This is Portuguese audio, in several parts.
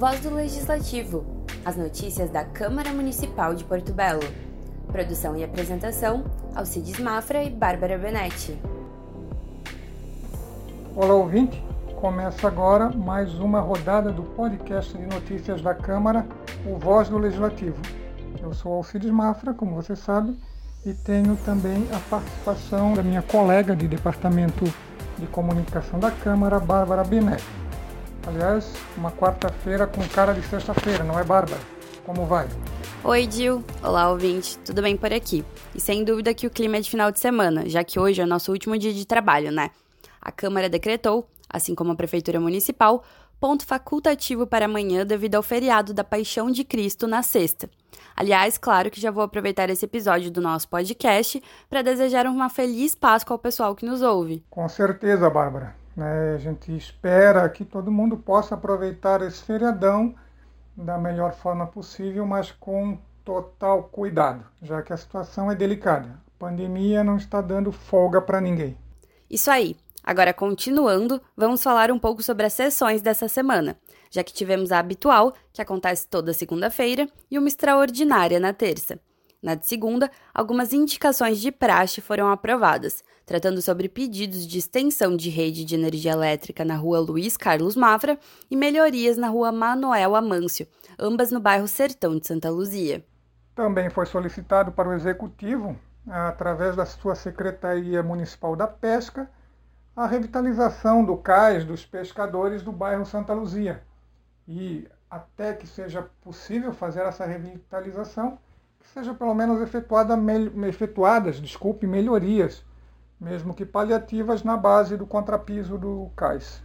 Voz do Legislativo, as notícias da Câmara Municipal de Porto Belo. Produção e apresentação, Alcides Mafra e Bárbara Benetti. Olá, ouvinte. Começa agora mais uma rodada do podcast de notícias da Câmara, o Voz do Legislativo. Eu sou Alcides Mafra, como você sabe, e tenho também a participação da minha colega de Departamento de Comunicação da Câmara, Bárbara Benetti. Aliás, uma quarta-feira com cara de sexta-feira, não é, Bárbara? Como vai? Oi, Gil. Olá, ouvinte. Tudo bem por aqui? E sem dúvida que o clima é de final de semana, já que hoje é o nosso último dia de trabalho, né? A Câmara decretou, assim como a Prefeitura Municipal, ponto facultativo para amanhã devido ao feriado da Paixão de Cristo na sexta. Aliás, claro que já vou aproveitar esse episódio do nosso podcast para desejar uma feliz Páscoa ao pessoal que nos ouve. Com certeza, Bárbara. Né? A gente espera que todo mundo possa aproveitar esse feriadão da melhor forma possível, mas com total cuidado, já que a situação é delicada. A pandemia não está dando folga para ninguém. Isso aí. Agora, continuando, vamos falar um pouco sobre as sessões dessa semana, já que tivemos a habitual, que acontece toda segunda-feira, e uma extraordinária na terça. Na de segunda, algumas indicações de praxe foram aprovadas, tratando sobre pedidos de extensão de rede de energia elétrica na rua Luiz Carlos Mafra e melhorias na rua Manuel Amâncio, ambas no bairro Sertão de Santa Luzia. Também foi solicitado para o Executivo, através da sua Secretaria Municipal da Pesca, a revitalização do cais dos pescadores do bairro Santa Luzia. E até que seja possível fazer essa revitalização, que seja pelo menos efetuada, efetuadas desculpe, melhorias, mesmo que paliativas, na base do contrapiso do cais.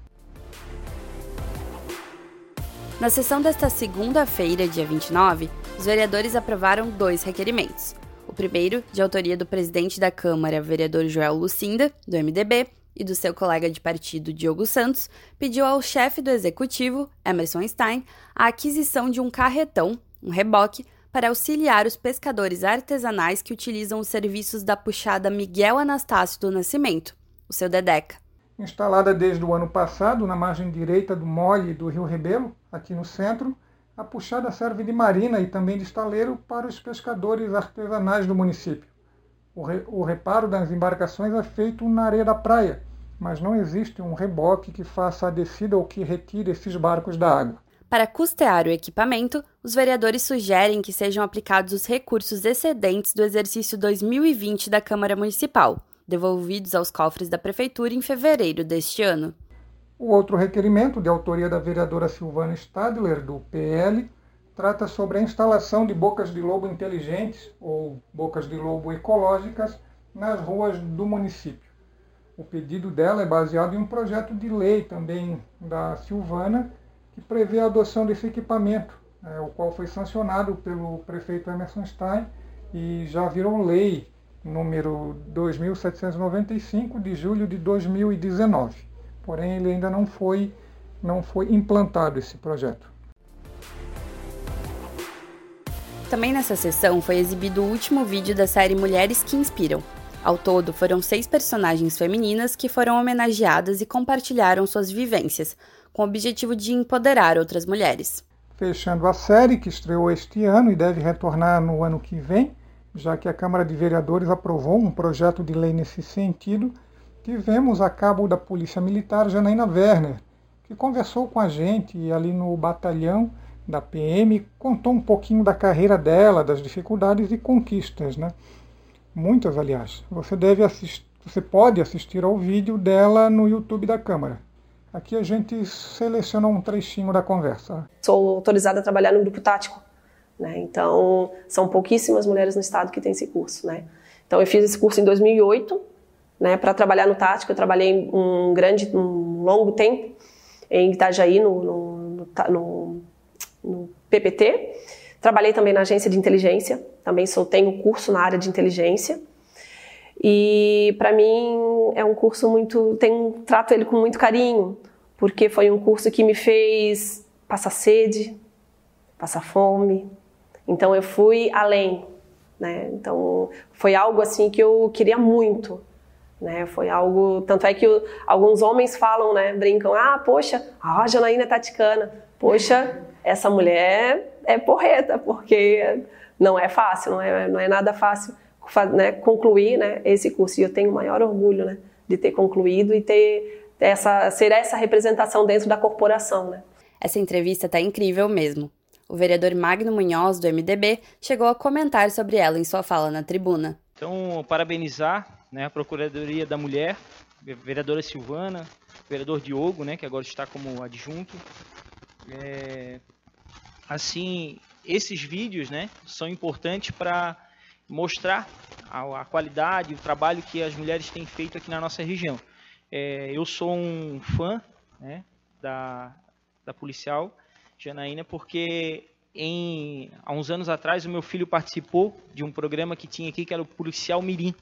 Na sessão desta segunda-feira, dia 29, os vereadores aprovaram dois requerimentos. O primeiro, de autoria do presidente da Câmara, vereador Joel Lucinda, do MDB, e do seu colega de partido Diogo Santos, pediu ao chefe do executivo, Emerson Stein, a aquisição de um carretão, um reboque, para auxiliar os pescadores artesanais que utilizam os serviços da puxada Miguel Anastácio do Nascimento, o seu Dedeca. Instalada desde o ano passado na margem direita do mole do Rio Rebelo, aqui no centro, a puxada serve de marina e também de estaleiro para os pescadores artesanais do município. O, re, o reparo das embarcações é feito na areia da praia, mas não existe um reboque que faça a descida ou que retire esses barcos da água. Para custear o equipamento, os vereadores sugerem que sejam aplicados os recursos excedentes do exercício 2020 da Câmara Municipal, devolvidos aos cofres da Prefeitura em fevereiro deste ano. O outro requerimento, de autoria da vereadora Silvana Stadler, do PL, trata sobre a instalação de bocas de lobo inteligentes, ou bocas de lobo ecológicas, nas ruas do município. O pedido dela é baseado em um projeto de lei também da Silvana, que prevê a adoção desse equipamento, é, o qual foi sancionado pelo prefeito Emerson Stein e já virou lei número 2795 de julho de 2019. Porém, ele ainda não foi, não foi implantado esse projeto. Também nessa sessão foi exibido o último vídeo da série Mulheres que Inspiram. Ao todo, foram seis personagens femininas que foram homenageadas e compartilharam suas vivências, com o objetivo de empoderar outras mulheres. Fechando a série, que estreou este ano e deve retornar no ano que vem, já que a Câmara de Vereadores aprovou um projeto de lei nesse sentido, tivemos a cabo da Polícia Militar Janaína Werner, que conversou com a gente ali no batalhão da PM, contou um pouquinho da carreira dela, das dificuldades e conquistas, né? Muitas, aliás. Você deve assistir, você pode assistir ao vídeo dela no YouTube da Câmara. Aqui a gente selecionou um trechinho da conversa. Sou autorizada a trabalhar no grupo tático, né? Então, são pouquíssimas mulheres no estado que têm esse curso, né? Então, eu fiz esse curso em 2008, né, para trabalhar no tático. Eu trabalhei um grande, um longo tempo em Itajaí, no, no, no, no PPT. Trabalhei também na agência de inteligência, também sou, tenho curso na área de inteligência. E para mim é um curso muito, tenho, trato ele com muito carinho, porque foi um curso que me fez passar sede, passar fome. Então eu fui além, né? Então foi algo assim que eu queria muito, né? Foi algo, tanto é que alguns homens falam, né, brincam: "Ah, poxa, a Janaína é taticana". poxa, essa mulher é porreta, porque não é fácil, não é, não é nada fácil né, concluir né, esse curso. E eu tenho o maior orgulho né, de ter concluído e ter essa, ser essa representação dentro da corporação. Né. Essa entrevista está incrível mesmo. O vereador Magno Munhoz, do MDB, chegou a comentar sobre ela em sua fala na tribuna. Então, parabenizar né, a Procuradoria da Mulher, a vereadora Silvana, o vereador Diogo, né, que agora está como adjunto. É, assim, esses vídeos né, são importantes para mostrar a, a, qualidade, o trabalho que as mulheres têm feito aqui na nossa região. É, eu sou um fã né, da, da policial Janaína porque em, há uns anos atrás o meu filho participou de um programa que tinha aqui que era o Policial Mirim.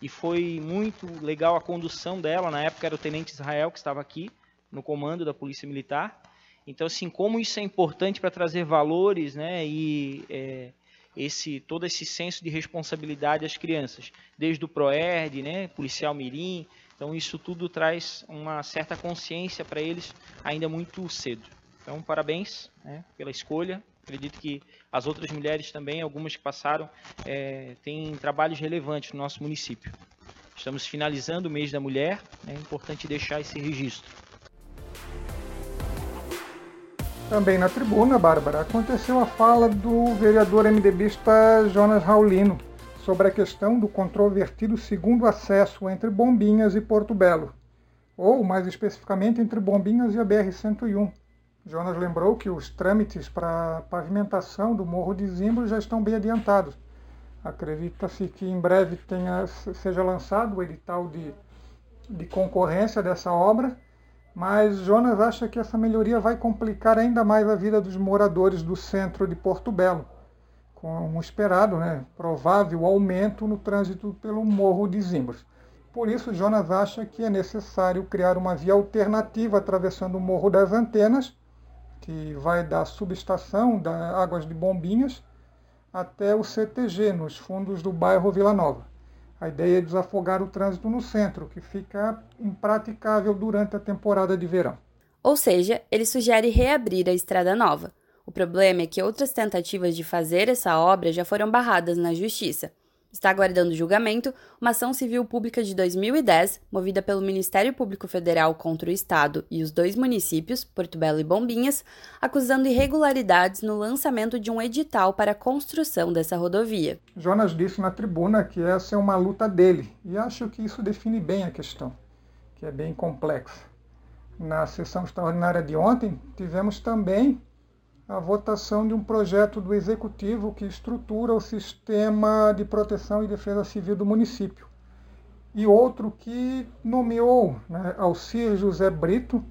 E foi muito legal a condução dela, na época era o Tenente Israel que estava aqui no comando da Polícia Militar. Então, assim, como isso é importante para trazer valores, né, e é, esse todo esse senso de responsabilidade às crianças, desde o Proerd, né, policial mirim. Então, isso tudo traz uma certa consciência para eles ainda muito cedo. Então, parabéns né, pela escolha. Acredito que as outras mulheres também, algumas que passaram, é, têm trabalhos relevantes no nosso município. Estamos finalizando o mês da mulher, é importante deixar esse registro. Também na tribuna, Bárbara, aconteceu a fala do vereador MDBista Jonas Raulino sobre a questão do controvertido segundo acesso entre Bombinhas e Porto Belo, ou mais especificamente entre Bombinhas e a BR-101. Jonas lembrou que os trâmites para a pavimentação do Morro de Zimbro já estão bem adiantados. Acredita-se que em breve tenha, seja lançado o edital de, de concorrência dessa obra mas Jonas acha que essa melhoria vai complicar ainda mais a vida dos moradores do centro de Porto Belo, com um esperado, né, provável aumento no trânsito pelo Morro de Zimbros. Por isso, Jonas acha que é necessário criar uma via alternativa atravessando o Morro das Antenas, que vai da subestação da Águas de Bombinhas até o CTG, nos fundos do bairro Vila Nova. A ideia é desafogar o trânsito no centro, que fica impraticável durante a temporada de verão. Ou seja, ele sugere reabrir a Estrada Nova. O problema é que outras tentativas de fazer essa obra já foram barradas na Justiça. Está aguardando julgamento uma ação civil pública de 2010, movida pelo Ministério Público Federal contra o Estado e os dois municípios, Porto Belo e Bombinhas, acusando irregularidades no lançamento de um edital para a construção dessa rodovia. Jonas disse na tribuna que essa é uma luta dele, e acho que isso define bem a questão, que é bem complexa. Na sessão extraordinária de ontem, tivemos também a votação de um projeto do Executivo que estrutura o sistema de proteção e defesa civil do município. E outro que nomeou né, Alcir José Brito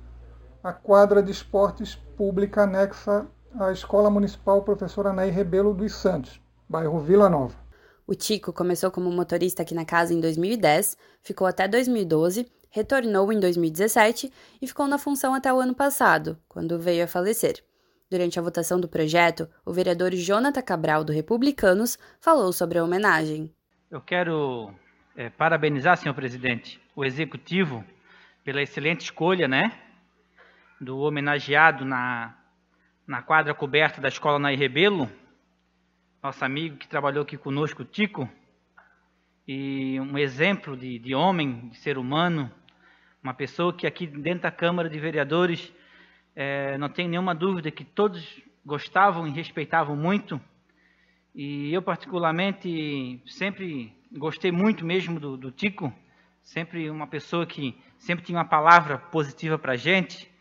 a quadra de esportes pública anexa à Escola Municipal Professora Anaí Rebelo dos Santos, bairro Vila Nova. O Tico começou como motorista aqui na casa em 2010, ficou até 2012, retornou em 2017 e ficou na função até o ano passado, quando veio a falecer. Durante a votação do projeto, o vereador Jonathan Cabral, do Republicanos, falou sobre a homenagem. Eu quero é, parabenizar, senhor presidente, o executivo pela excelente escolha, né, do homenageado na, na quadra coberta da escola Nair Rebelo, nosso amigo que trabalhou aqui conosco, Tico, e um exemplo de, de homem, de ser humano, uma pessoa que aqui dentro da Câmara de Vereadores é, não tenho nenhuma dúvida que todos gostavam e respeitavam muito. E eu, particularmente, sempre gostei muito mesmo do, do Tico, sempre uma pessoa que sempre tinha uma palavra positiva para a gente.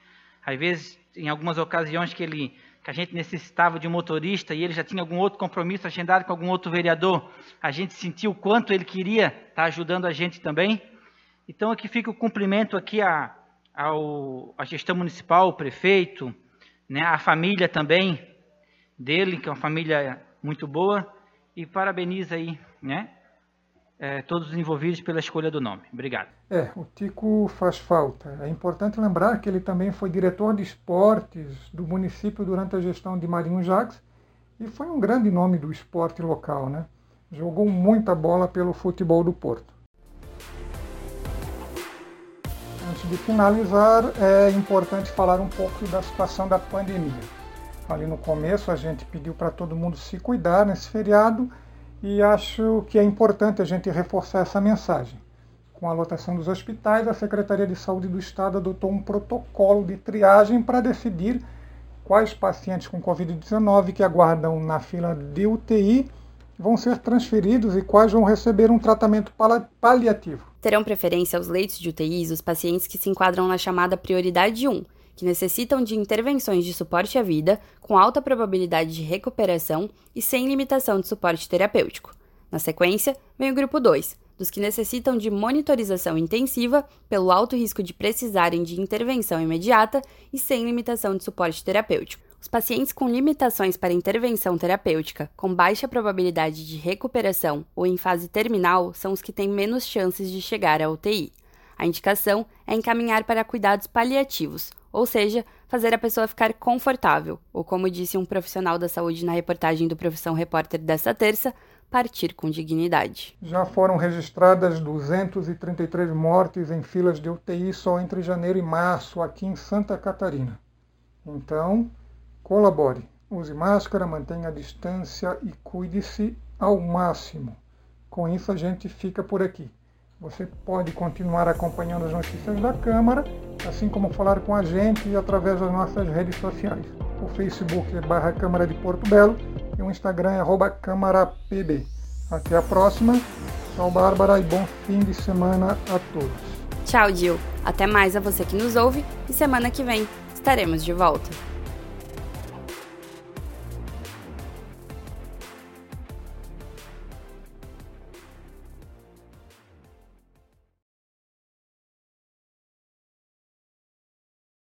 Às vezes, em algumas ocasiões que ele que a gente necessitava de um motorista e ele já tinha algum outro compromisso agendado com algum outro vereador, a gente sentiu o quanto ele queria estar tá ajudando a gente também. Então aqui fica o cumprimento aqui a, ao, gestão municipal, o prefeito, né, a família também dele, que é uma família muito boa, e parabeniza aí, né, é, todos os envolvidos pela escolha do nome. Obrigado. É, o Tico faz falta. É importante lembrar que ele também foi diretor de esportes do município durante a gestão de Marinho Jacques e foi um grande nome do esporte local, né? Jogou muita bola pelo futebol do Porto. De finalizar, é importante falar um pouco da situação da pandemia. Ali no começo a gente pediu para todo mundo se cuidar nesse feriado e acho que é importante a gente reforçar essa mensagem. Com a lotação dos hospitais, a Secretaria de Saúde do Estado adotou um protocolo de triagem para decidir quais pacientes com Covid-19 que aguardam na fila de UTI vão ser transferidos e quais vão receber um tratamento paliativo. Terão preferência aos leitos de UTIs os pacientes que se enquadram na chamada prioridade 1, que necessitam de intervenções de suporte à vida, com alta probabilidade de recuperação e sem limitação de suporte terapêutico. Na sequência, vem o grupo 2, dos que necessitam de monitorização intensiva pelo alto risco de precisarem de intervenção imediata e sem limitação de suporte terapêutico. Os pacientes com limitações para intervenção terapêutica, com baixa probabilidade de recuperação ou em fase terminal, são os que têm menos chances de chegar à UTI. A indicação é encaminhar para cuidados paliativos, ou seja, fazer a pessoa ficar confortável, ou como disse um profissional da saúde na reportagem do Profissão Repórter desta terça, partir com dignidade. Já foram registradas 233 mortes em filas de UTI só entre janeiro e março aqui em Santa Catarina. Então, Colabore, use máscara, mantenha a distância e cuide-se ao máximo. Com isso, a gente fica por aqui. Você pode continuar acompanhando as notícias da Câmara, assim como falar com a gente através das nossas redes sociais. O Facebook é barra Câmara de Porto Belo e o Instagram é arroba CâmaraPB. Até a próxima. Tchau, Bárbara, e bom fim de semana a todos. Tchau, Gil. Até mais a você que nos ouve e semana que vem estaremos de volta.